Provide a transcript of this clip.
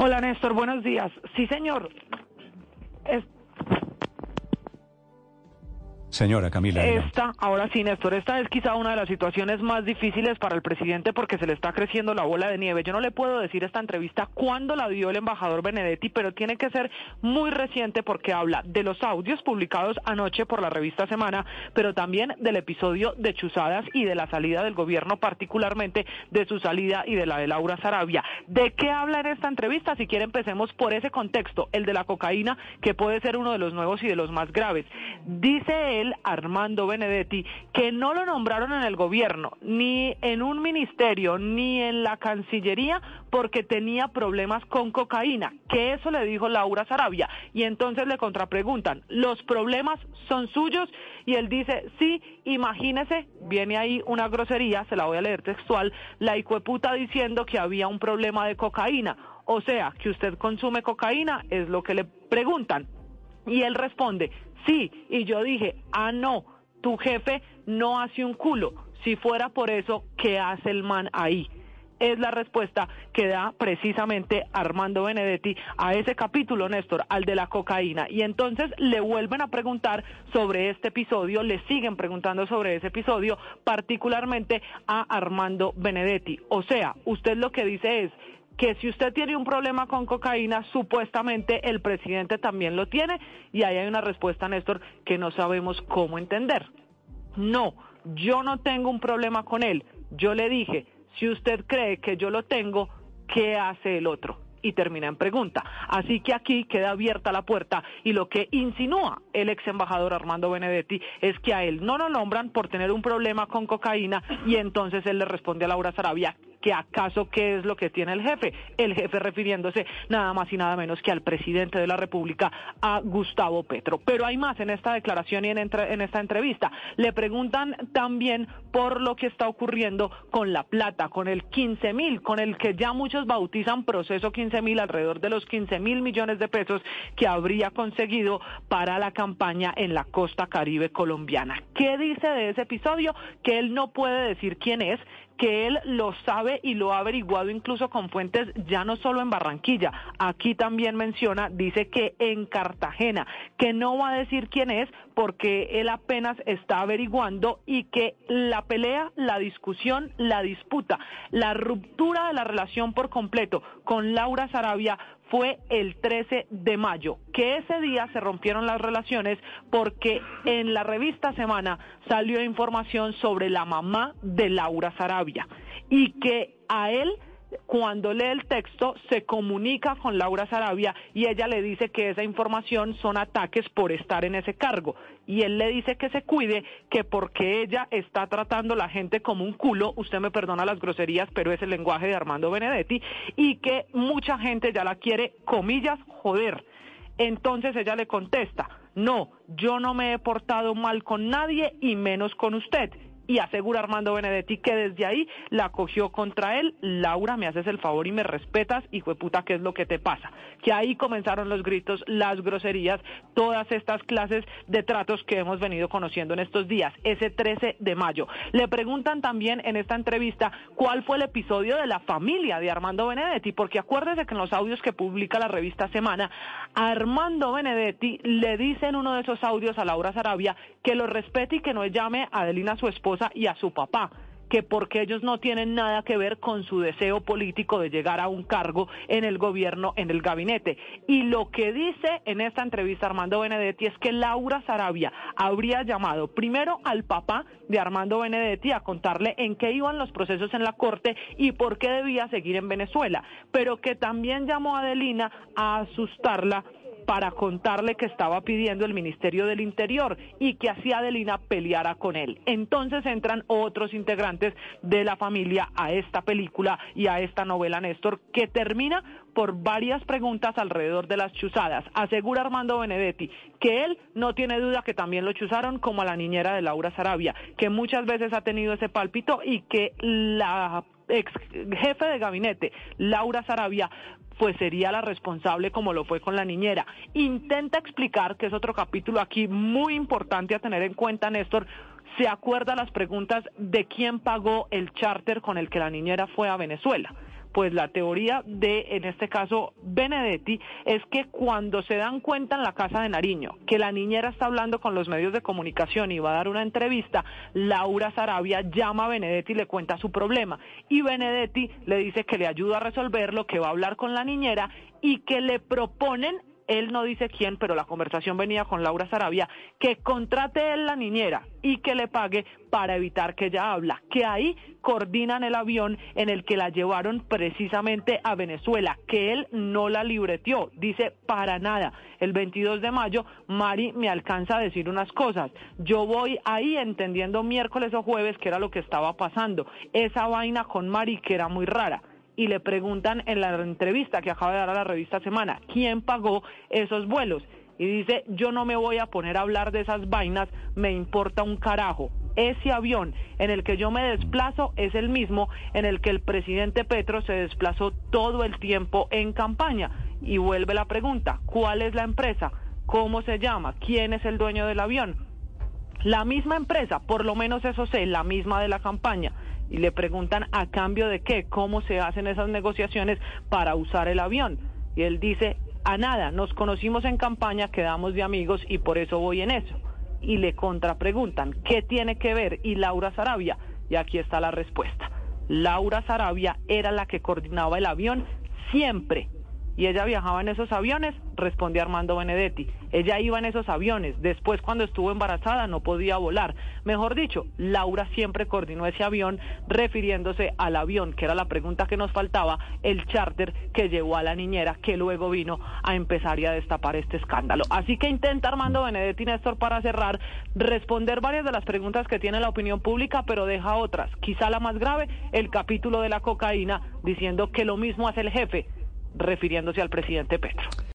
Hola Néstor, buenos días. Sí, señor. Señora Camila. Esta, ahora sí, Néstor, esta es quizá una de las situaciones más difíciles para el presidente porque se le está creciendo la bola de nieve. Yo no le puedo decir esta entrevista cuándo la dio el embajador Benedetti, pero tiene que ser muy reciente porque habla de los audios publicados anoche por la revista Semana, pero también del episodio de Chuzadas y de la salida del gobierno, particularmente de su salida y de la de Laura Sarabia. ¿De qué habla en esta entrevista? Si quiere empecemos por ese contexto, el de la cocaína, que puede ser uno de los nuevos y de los más graves. Dice Armando Benedetti, que no lo nombraron en el gobierno, ni en un ministerio, ni en la Cancillería, porque tenía problemas con cocaína, que eso le dijo Laura Sarabia. Y entonces le contrapreguntan, ¿los problemas son suyos? Y él dice, sí, imagínese, viene ahí una grosería, se la voy a leer textual, la hijueputa diciendo que había un problema de cocaína. O sea, que usted consume cocaína, es lo que le preguntan. Y él responde, sí. Y yo dije, ah, no, tu jefe no hace un culo. Si fuera por eso, ¿qué hace el man ahí? Es la respuesta que da precisamente Armando Benedetti a ese capítulo, Néstor, al de la cocaína. Y entonces le vuelven a preguntar sobre este episodio, le siguen preguntando sobre ese episodio, particularmente a Armando Benedetti. O sea, usted lo que dice es, que si usted tiene un problema con cocaína, supuestamente el presidente también lo tiene y ahí hay una respuesta, Néstor, que no sabemos cómo entender. No, yo no tengo un problema con él. Yo le dije, si usted cree que yo lo tengo, ¿qué hace el otro? Y termina en pregunta. Así que aquí queda abierta la puerta y lo que insinúa el ex embajador Armando Benedetti es que a él no lo nombran por tener un problema con cocaína y entonces él le responde a Laura Sarabia acaso qué es lo que tiene el jefe. El jefe refiriéndose nada más y nada menos que al presidente de la República, a Gustavo Petro. Pero hay más en esta declaración y en, en esta entrevista. Le preguntan también por lo que está ocurriendo con la plata, con el 15 mil, con el que ya muchos bautizan proceso 15 mil, alrededor de los 15 mil millones de pesos que habría conseguido para la campaña en la costa caribe colombiana. ¿Qué dice de ese episodio? Que él no puede decir quién es, que él lo sabe y lo ha averiguado incluso con fuentes ya no solo en Barranquilla, aquí también menciona, dice que en Cartagena, que no va a decir quién es porque él apenas está averiguando y que la pelea, la discusión, la disputa, la ruptura de la relación por completo con Laura Sarabia fue el 13 de mayo, que ese día se rompieron las relaciones porque en la revista Semana salió información sobre la mamá de Laura Sarabia y que a él cuando lee el texto se comunica con Laura Sarabia y ella le dice que esa información son ataques por estar en ese cargo y él le dice que se cuide que porque ella está tratando a la gente como un culo, usted me perdona las groserías, pero es el lenguaje de Armando Benedetti y que mucha gente ya la quiere comillas joder. Entonces ella le contesta, no, yo no me he portado mal con nadie y menos con usted. Y asegura Armando Benedetti que desde ahí la cogió contra él. Laura, me haces el favor y me respetas, hijo de puta, ¿qué es lo que te pasa? Que ahí comenzaron los gritos, las groserías, todas estas clases de tratos que hemos venido conociendo en estos días, ese 13 de mayo. Le preguntan también en esta entrevista cuál fue el episodio de la familia de Armando Benedetti, porque acuérdese que en los audios que publica la revista Semana, Armando Benedetti le dice en uno de esos audios a Laura Sarabia que lo respete y que no llame a Adelina, su y a su papá que porque ellos no tienen nada que ver con su deseo político de llegar a un cargo en el gobierno, en el gabinete. Y lo que dice en esta entrevista Armando Benedetti es que Laura Sarabia habría llamado primero al papá de Armando Benedetti a contarle en qué iban los procesos en la corte y por qué debía seguir en Venezuela, pero que también llamó a Adelina a asustarla para contarle que estaba pidiendo el Ministerio del Interior y que así Adelina peleara con él. Entonces entran otros integrantes de la familia a esta película y a esta novela Néstor que termina por varias preguntas alrededor de las chuzadas. Asegura Armando Benedetti que él no tiene duda que también lo chuzaron como a la niñera de Laura Sarabia, que muchas veces ha tenido ese pálpito y que la ex jefe de gabinete, Laura Sarabia, pues sería la responsable como lo fue con la niñera. Intenta explicar, que es otro capítulo aquí muy importante a tener en cuenta, Néstor, se acuerda las preguntas de quién pagó el charter con el que la niñera fue a Venezuela Pues la teoría de, en este caso, Benedetti, es que cuando se dan cuenta en la casa de Nariño que la niñera está hablando con los medios de comunicación y va a dar una entrevista, Laura Sarabia llama a Benedetti y le cuenta su problema. Y Benedetti le dice que le ayuda a resolverlo, que va a hablar con la niñera y que le proponen él no dice quién, pero la conversación venía con Laura Sarabia, que contrate él la niñera y que le pague para evitar que ella habla, que ahí coordinan el avión en el que la llevaron precisamente a Venezuela, que él no la libreteó, dice para nada. El 22 de mayo, Mari me alcanza a decir unas cosas. Yo voy ahí entendiendo miércoles o jueves que era lo que estaba pasando. Esa vaina con Mari que era muy rara y le preguntan en la entrevista que acaba de dar a la revista Semana, ¿quién pagó esos vuelos? Y dice, yo no me voy a poner a hablar de esas vainas, me importa un carajo. Ese avión en el que yo me desplazo es el mismo en el que el presidente Petro se desplazó todo el tiempo en campaña. Y vuelve la pregunta, ¿cuál es la empresa? ¿Cómo se llama? ¿Quién es el dueño del avión? La misma empresa, por lo menos eso sé, la misma de la campaña y le preguntan a cambio de qué, cómo se hacen esas negociaciones para usar el avión. Y él dice, a nada, nos conocimos en campaña, quedamos de amigos y por eso voy en eso. Y le contrapreguntan, ¿qué tiene que ver? Y Laura Sarabia, y aquí está la respuesta. Laura Sarabia era la que coordinaba el avión siempre y ella viajaba en esos aviones, responde Armando Benedetti. Ella iba en esos aviones. Después, cuando estuvo embarazada, no podía volar. Mejor dicho, Laura siempre coordinó ese avión, refiriéndose al avión, que era la pregunta que nos faltaba, el charter que llevó a la niñera, que luego vino a empezar y a destapar este escándalo. Así que intenta Armando Benedetti, Néstor, para cerrar, responder varias de las preguntas que tiene la opinión pública, pero deja otras. Quizá la más grave, el capítulo de la cocaína, diciendo que lo mismo hace el jefe refiriéndose al presidente Petro.